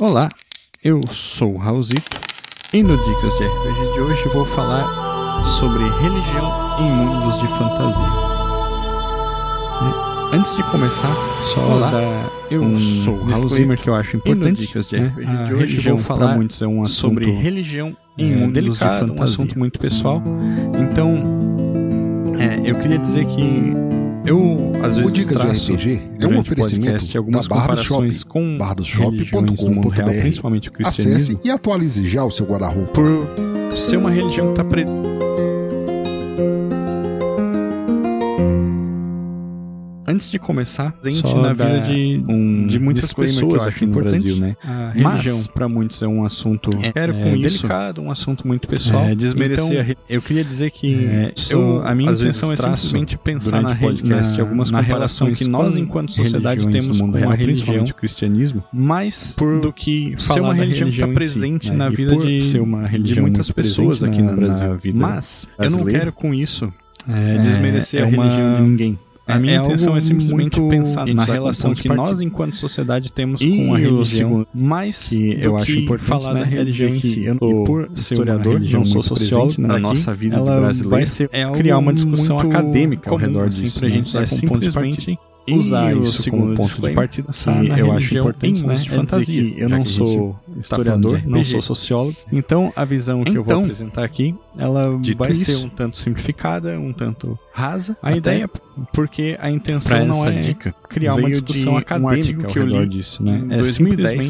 Olá, eu sou o Raulzito e no Dicas de RPG de hoje vou falar sobre religião em mundos de fantasia. É, Antes de começar, só Olá, dar eu um sou o disclaimer que eu acho e no importante. Dicas de né? RPG de A hoje vou falar muitos é um assunto sobre religião em é, mundos de delicado, um fantasia. assunto muito pessoal. Então, é, eu queria dizer que eu às O vezes Dicas de RPG é um o oferecimento algumas da Barra do Shopping, com barradoshop.com.br. o Acesse e atualize já o seu guarda-roupa. por ser uma religião que está pre... Antes de começar, presente na vida de, um de muitas pessoas aqui no importante. Brasil, né? A religião para muitos, é um assunto É, é, delicado, um assunto muito pessoal. É, desmerecer então, eu queria dizer que É, eu, a minha intenção é simplesmente pensar na, podcast na, algumas na relação comparações que nós, enquanto sociedade, temos com a religião, o cristianismo, mas por do que ser uma religião que está em si, presente né? na vida de, de muitas pessoas presente aqui no Brasil. Mas eu não quero com isso é, desmerecer é a religião de ninguém. A minha É intenção é simplesmente pensar na relação que nós, enquanto sociedade, temos E com a religião, mas que eu acho importante, falar né, da é religião em si. eu E por ser historiador, não sou sociólogo, na nossa vida ela brasileiro, vai ser é criar uma discussão acadêmica ao redor assim, disso, pra né? gente É simplesmente. Usar E isso segundo como ponto de partida que na eu acho importante, em né? de é fantasia, eu não sou tá historiador, de não sou sociólogo, então a visão que eu vou Então, apresentar aqui, ela vai isso, ser um tanto simplificada, um tanto rasa. A até ideia, porque a intenção não é dica criar uma discussão um acadêmica ao que eu li disso, né? em É 2010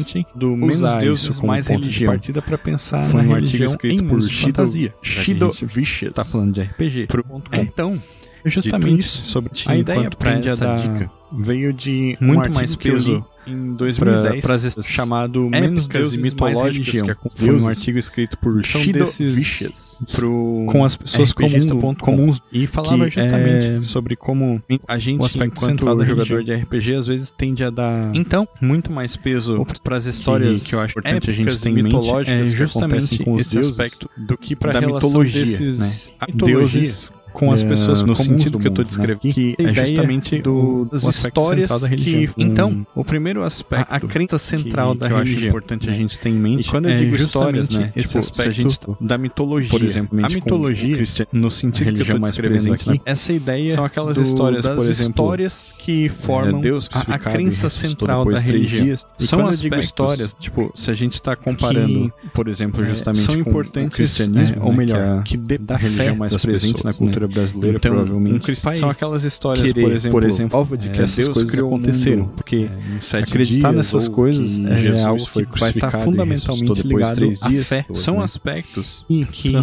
simplesmente do menos deuses mais religião. de partida para pensar Foi na um artigo escrito em por Shido- fantasia. Shido Vicious. tá falando de RPG. Pro- É, então, justamente isso, sobre a a ideia ideia pra prende a essa da dica veio de muito um mais que eu li em pra- 2010 pras- chamado épicas Menos Deuses e mitológicas que é foi um artigo escrito por Shido Vicious pro com as pessoas comum, comuns e falava justamente é sobre como a gente, o aspecto enquanto central da jogador de RPG, às vezes tende a dar Então, muito mais peso para as histórias que eu acho importante a gente épicas ter em mente mitológicas é justamente com os esse deuses aspecto do que para a mitologia, desses né? deuses com as é, pessoas no comuns sentido do que eu mundo, né? descrevendo, que a é justamente do- das histórias da que religião. então Um- o primeiro aspecto a, a crença central que- da que eu acho religião importante a né? gente ter em mente E quando eu é digo histórias, né? esse Tipo, a aspecto gente da mitologia por exemplo, a mitologia no sentido a que eu religião descrevendo presente aqui na- essa ideia são aquelas do- histórias, das por exemplo, histórias que formam é, Deus a, a crença central da religião são eu aspectos histórias, tipo, se a gente está comparando, por exemplo, é, justamente são importantes, o cristianismo, é, ou né, melhor, que, é a- que da religião fé mais presente na cultura né? brasileira, Então, provavelmente. um cristão- são aquelas histórias, querer, por exemplo, por exemplo, prova de que é, essas Deus coisas aconteceram, mundo, porque é, em acreditar nessas coisas é algo que vai estar fundamentalmente ligado três à dias. fé. São né? aspectos E que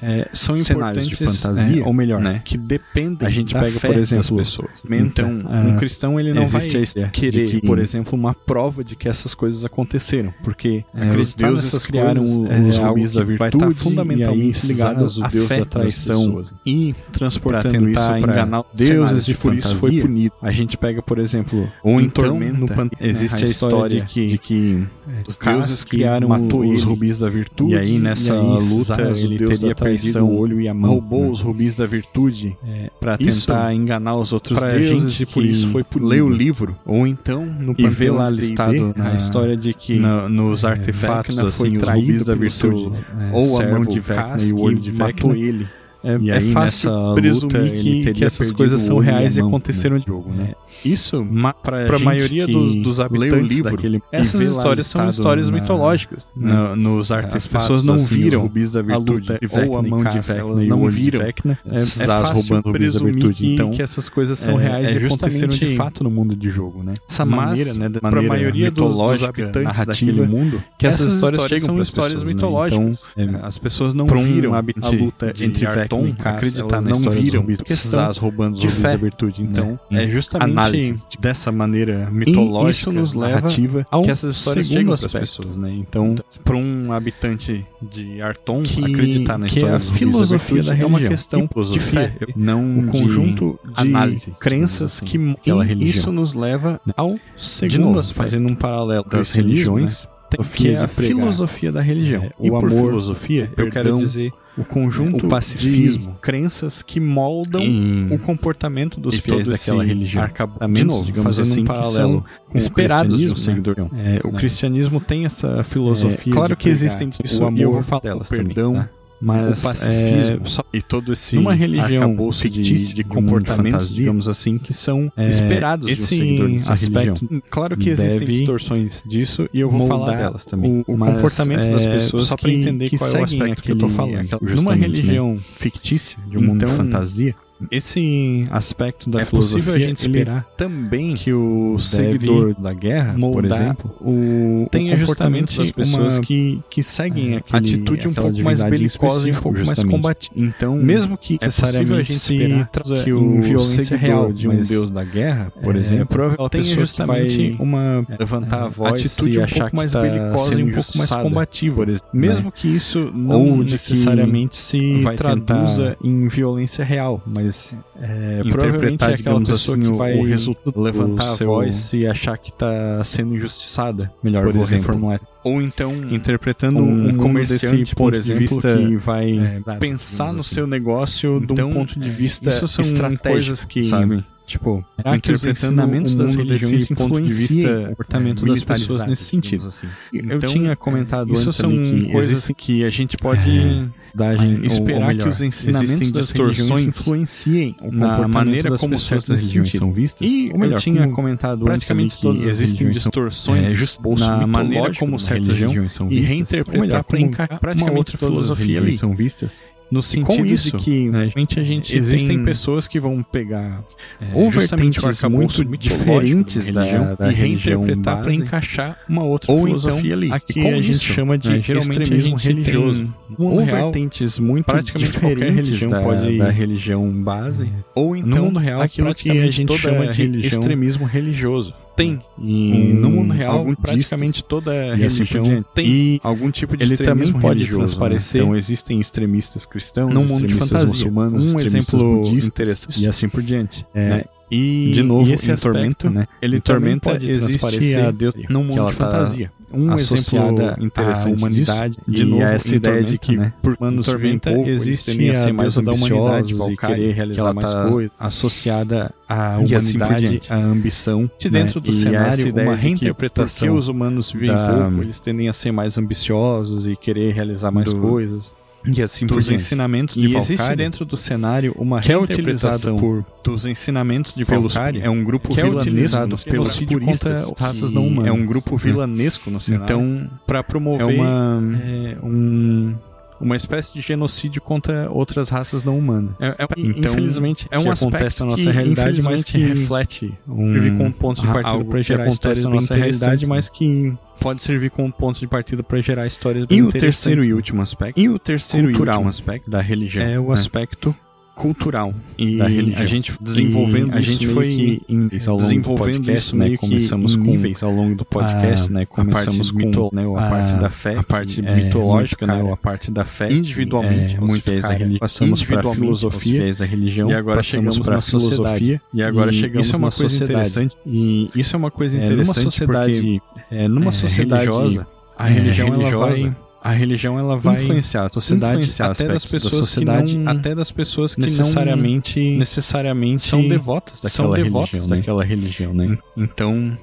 é, são cenários importantes de fantasia, é, ou melhor, né? que dependem A gente pega, por exemplo, das pessoas. Então, um ah, cristão ele não vai existe a ideia querer, por exemplo, uma prova de que essas coisas aconteceram, porque É, os acreditar deuses criaram é os rubis da vai virtude, estar fundamentalmente ligados ao deus da traição e transportando isso para para enganar deuses e por isso foi fantasia. punido. A gente pega, por exemplo, Ou em então, Tormenta, no Pan- existe a a história de que, de que os caras deuses criaram matou os ele. rubis da virtude E aí, nessa luta, Zaz, o ele teria perdido o olho e a mão, roubou né? os rubis da virtude para Isso tentar enganar os outros deuses e por isso foi punido. lê o livro, ou então no e vê lá listado a história de que na- nos é, artefatos, Vecna assim, foi os rubis da virtude, é, ou a mão de Vecna e o olho de matou Vecna. ele. É, E é aí, fácil nessa presumir luta, que, que essas coisas são e a reais e aconteceram né, de jogo, né? Isso, Ma pra, pra gente maioria que dos, dos lê o habitantes livro, daquele essas histórias são histórias na- mitológicas. né? na- nos As artefatos, pessoas não assim, viram rubis da a virtude luta de ou a Vecna e mão de Vecna elas e não viram. Vecna, É, é fácil presumir que, Então, que essas coisas são é, reais é e aconteceram de fato no mundo de jogo, né? essa maneira, né, pra maioria dos- dos habitantes daquele mundo, que essas, histórias, são histórias né? mitológicas. Então, é, as pessoas não viram a luta entre Vecna e Cass, acreditar elas na não viram porque Zaz roubando os fé, da virtude. Então, né? é justamente Análise dessa maneira mitológica, isso nos leva narrativa, ao que essas histórias chegam aspecto, pessoas, né? Então, para um habitante de Arton Que- acreditar na que história é a da filosofia da é uma religião. questão de fé, não um conjunto de análise, crenças assim, que religião. isso nos leva ao de segundo fazendo um paralelo das cristianismo, religiões, que é a filosofia da religião. É, o amor, filosofia, eu quero dizer o conjunto o pacifismo, de crenças que moldam em... o comportamento dos fiéis daquela religião. De novo, digamos assim, um paralelo esperados de um seguidor. Né? É, o né? cristianismo tem essa filosofia. É, claro que existem amor, eu vou falar delas o perdão. Também, tá? Mas o pacifismo é, só, e todo esse numa religião fictícia de, de comportamentos, de digamos assim, que são é, esperados esse de um seguidor dessa aspecto, religião. Claro que existem distorções disso e eu vou falar delas também. O, o comportamento é, das pessoas só para entender que qual é o aspecto aquele, que eu tô falando. Numa religião fictícia, de um então, mundo de fantasia, esse aspecto da é filosofia possível a gente esperar também que o seguidor da guerra, por exemplo, o tenha justamente das pessoas uma, que, que seguem é, aquele, atitude um pouco mais belicosa e um pouco mais combativa. Então, mesmo que é necessariamente a gente se que o violência real de um deus da guerra, por é, exemplo, tenha justamente uma levantar a voz atitude e um achar pouco mais tá belicosa e um pouco mais combativa, mesmo né? que isso não Ou necessariamente se traduza em violência real, mas é, provavelmente é aquela pessoa assim, que vai o resultado levantar seu... a voz e achar que está sendo injustiçada. Melhor, por exemplo. reformular. Ou então interpretando um, um comerciante, por ponto exemplo, de vista que vai é, pensar no assim. seu negócio Então, de um ponto de vista isso são estratégico, coisas que, sabe? Tipo, Será que os ensinamentos das religiões ponto de vista influenciam o comportamento das pessoas nesse sentido. Assim. Eu Então, tinha comentado isso antes são que coisas existem que a gente pode É, esperar ou melhor, que os ensinamentos das distorções religiões influenciem o na maneira como certas religiões são vistas. E Ou melhor, eu tinha comentado praticamente antes que existem são- distorções é, na maneira como certas religiões são e vistas, reinterpretar ou melhor, para encaixar praticamente todas as filosofia religiões são vistas. No sentido isso, de que né, a gente existem tem pessoas que vão pegar É, ou justamente vertentes muito mitológico diferentes da, religião da e religião reinterpretar para encaixar uma outra ou filosofia então, ali. aqui a gente isso, chama de né, geralmente extremismo religioso. ou real, vertentes muito praticamente qualquer diferentes religião da, pode- da religião base. ou no mundo real, aquilo que a gente chama de extremismo religioso. Tem. E E no mundo real, praticamente toda e assim por religião diante. tem E algum tipo de ele extremismo também pode religioso, transparecer Né? Então existem extremistas cristãos, num mundo de fantasia. muçulmanos, Um exemplo interessante. e assim por diante. É, né? E de novo, e esse em aspecto, Tormenta, né? Ele Em Tormenta existe a Deus que num mundo de tá fantasia. Um exemplo interessante à humanidade, disso, de e novo essa ideia de que né? por Humanos Tormenta pouco, existe a ser mais da humanidade, e querer que realizar ela mais tá coisas, associada à assim humanidade, à ambição, De né? dentro do E cenário, ideia uma que reinterpretação porque os humanos vivem da- pouco, eles tendem a ser mais ambiciosos e querer realizar mais do- coisas. E assim dos ensinamentos de E existe dentro do cenário uma que é utilizado por dos ensinamentos de pelos- Valkyrie é um grupo que é utilizado pelos puristas raças não humanas. é um grupo vilanesco no cenário. Então, para promover é uma é, um, uma espécie de genocídio contra outras raças não humanas. É- é- então, infelizmente, é um que aspecto acontece na nossa que, realidade, mas infelizmente, que reflete um- servir como ponto de partida para que gerar acontece histórias na nossa realidade, mas que pode servir como ponto de partida para gerar histórias bem E o interessantes. terceiro e último aspecto, E o terceiro cultural e último aspecto da religião é o né? aspecto cultural e da religião. a gente desenvolvendo a gente foi que em desenvolvendo do podcast, isso né? Começamos com níveis ao longo do podcast, a- né? a Começamos parte com mito- né, a, a- parte da fé, a parte é mitológica, né? A parte da fé individualmente é, muito fiéis da religião. Passamos para a filosofia fiéis da religião e agora chegamos para na filosofia e agora E chegamos isso é uma coisa sociedade. interessante. E isso é uma coisa É, numa interessante sociedade, porque, é, numa é, sociedade religiosa, a é, religião ela religiosa, a religião ela vai influenciar a sociedade, influenciar até das aspectos da pessoas sociedade, que não, até das pessoas que necessariamente não necessariamente são devotas são daquela devotas religião, né? daquela religião, né? Então,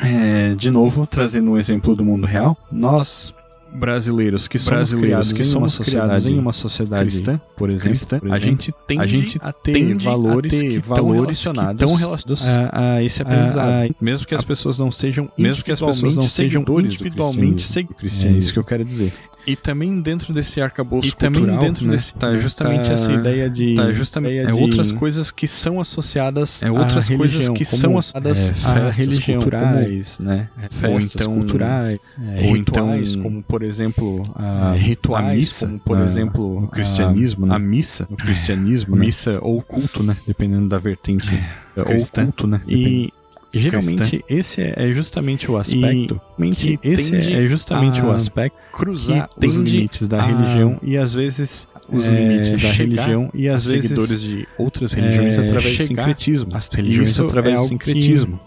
É, de novo, trazendo um exemplo do mundo real, nós brasileiros que somos Brasileiros criados que em uma somos sociedade em uma sociedade cristã, por exemplo, cristã, por a exemplo, gente tende a gente a ter valores a ter que valores relacionados que estão relacionados a, a esse aprendizado. a- a- mesmo que as pessoas não sejam mesmo que as pessoas não individualmente sejam seguidores do individualmente cristianismo. É isso que eu quero dizer. E também dentro desse arcabouço E também cultural, dentro né, desse- tá né, justamente tá- essa ideia de tá justamente- é de outras coisas que são associadas É outras à coisas religião, que como, são associadas é, festas religião, culturais, né? ou Festas então- culturais, é, ou rituais, então como por exemplo a, é, rituais, a missa, como por na- exemplo no cristianismo, a, né? a missa, no cristianismo, né? missa ou culto, né? Dependendo da vertente ou cristã, culto, né? E geralmente esse é é justamente o aspecto que esse é justamente o aspecto cruzar que os limites da a- religião e às vezes os é, limites da religião e às vezes seguidores de outras religiões é, através do sincretismo. às religiões Isso através é do sincretismo.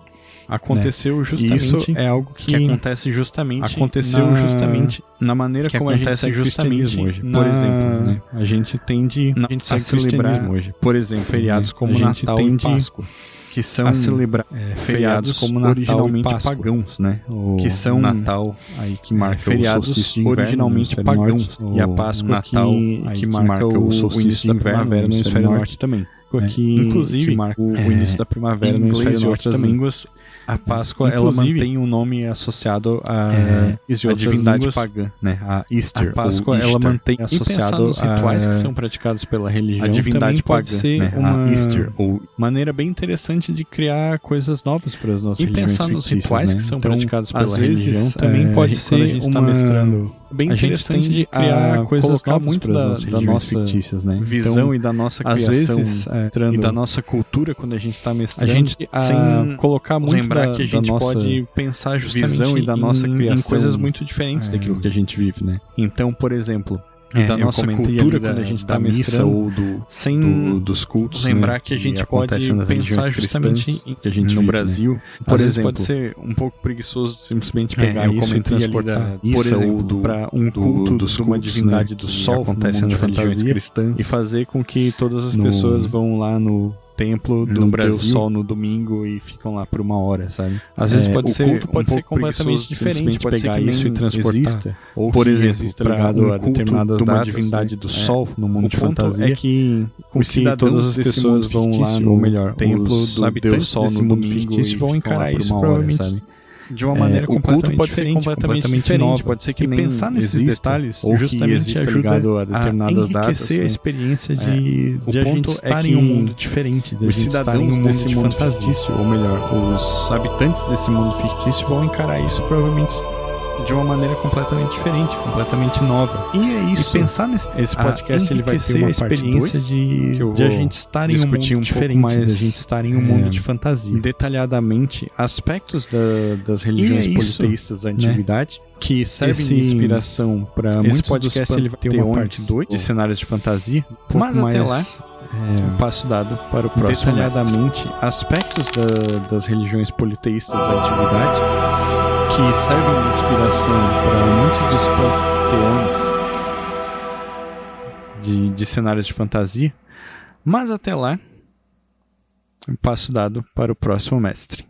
aconteceu justamente. Isso é algo que, que acontece justamente. aconteceu na- justamente na maneira que como a gente segue justamente hoje. na- Por exemplo, né? A gente tende Na- a gente a celebrar, hoje. por exemplo, feriados né? como a gente Natal tende e Páscoa. Que são a celebrar é, feriados como Natal originalmente pagãos, né? O que são Natal aí que marca o feriados inverno originalmente pagãos e a o Páscoa Natal que- aí que marca o solstício da de inverno primavera no hemisfério norte também. Né? que, inclusive que marca o, é, o início da primavera em no inglês e outras também. línguas A Páscoa ela Inclusive, mantém um nome associado a, é, a divindade línguas, pagã, né? A Easter. a Páscoa ou ela Easter. mantém E associado nos rituais a- que são praticados pela religião. a divindade também pode pagã, ser né? uma A Easter, ou maneira bem interessante de criar coisas novas para as nossas E religiões pensar nos rituais né? que são Então, praticados às pela vezes, religião também é, pode a ser quando a gente está uma- mestrando bem a gente interessante tende de criar a coisas novas muito da- da nossa fictícias, né? visão Então, e da nossa às criação vezes, é, e da nossa cultura quando a gente está a mestrando, gente a sem colocar muito lembrar da, que a gente nossa pode pensar justamente visão e da nossa em, criação, em coisas muito diferentes é, daquilo que a gente vive, né? Então, por exemplo, É, da nossa cultura da- quando a gente está missa mestrando ou do, sem do- dos cultos, lembrar né, que a gente pode pensar justamente em que a gente no vive, Brasil. né? Por Às vezes exemplo, pode ser um pouco preguiçoso simplesmente É, pegar eu isso e transportar, da por exemplo, para um do- culto dos de uma cultos, divindade né, do sol das religiões fantasias cristãs e fazer com que todas as No- pessoas vão lá no templo do No Brasil Brasil. sol no domingo e ficam lá por uma hora, sabe? Às vezes É, pode ser culto pode um ser completamente diferente, pode ser pegar que isso e transportar. exista, ou por exemplo, ligado um a culto determinadas de uma datas, divindade né? do É, sol no mundo o de fantasia é que os cidadãos todas as pessoas vão lá no ou melhor templo do Deus Sol no mundo domingo fictício e vão encarar isso provavelmente? De uma É, maneira o culto completamente pode ser diferente, completamente completamente diferente, nova. pode ser que e nem pensar nesses detalhes ou que justamente exista ajuda a determinadas enriquecer datas, a né? experiência É. de, O de a gente é estar que em um mundo diferente, de a os um cidadãos mundo desse de mundo fantasia, fictício, ou melhor, os habitantes desse mundo fictício vão encarar isso provavelmente de uma maneira completamente diferente, completamente nova. E é isso. E pensar nesse esse a podcast, ele vai ter uma a parte experiência dois, de, que de a gente estar em um mundo um diferente, mais, de a gente estar em um é, mundo de fantasia. detalhadamente Aspectos da- das religiões é isso, politeístas da antiguidade que servem Esse- de inspiração para muitos podcast, ele vai ter uma parte dois, de cenários de fantasia. pouco Mas até lá, é, um passo dado para o próximo detalhadamente aspectos da- das religiões politeístas da antiguidade que servem de inspiração para muitos dos panteões de, de cenários de fantasia. Mas até lá, um passo dado para o próximo mestre.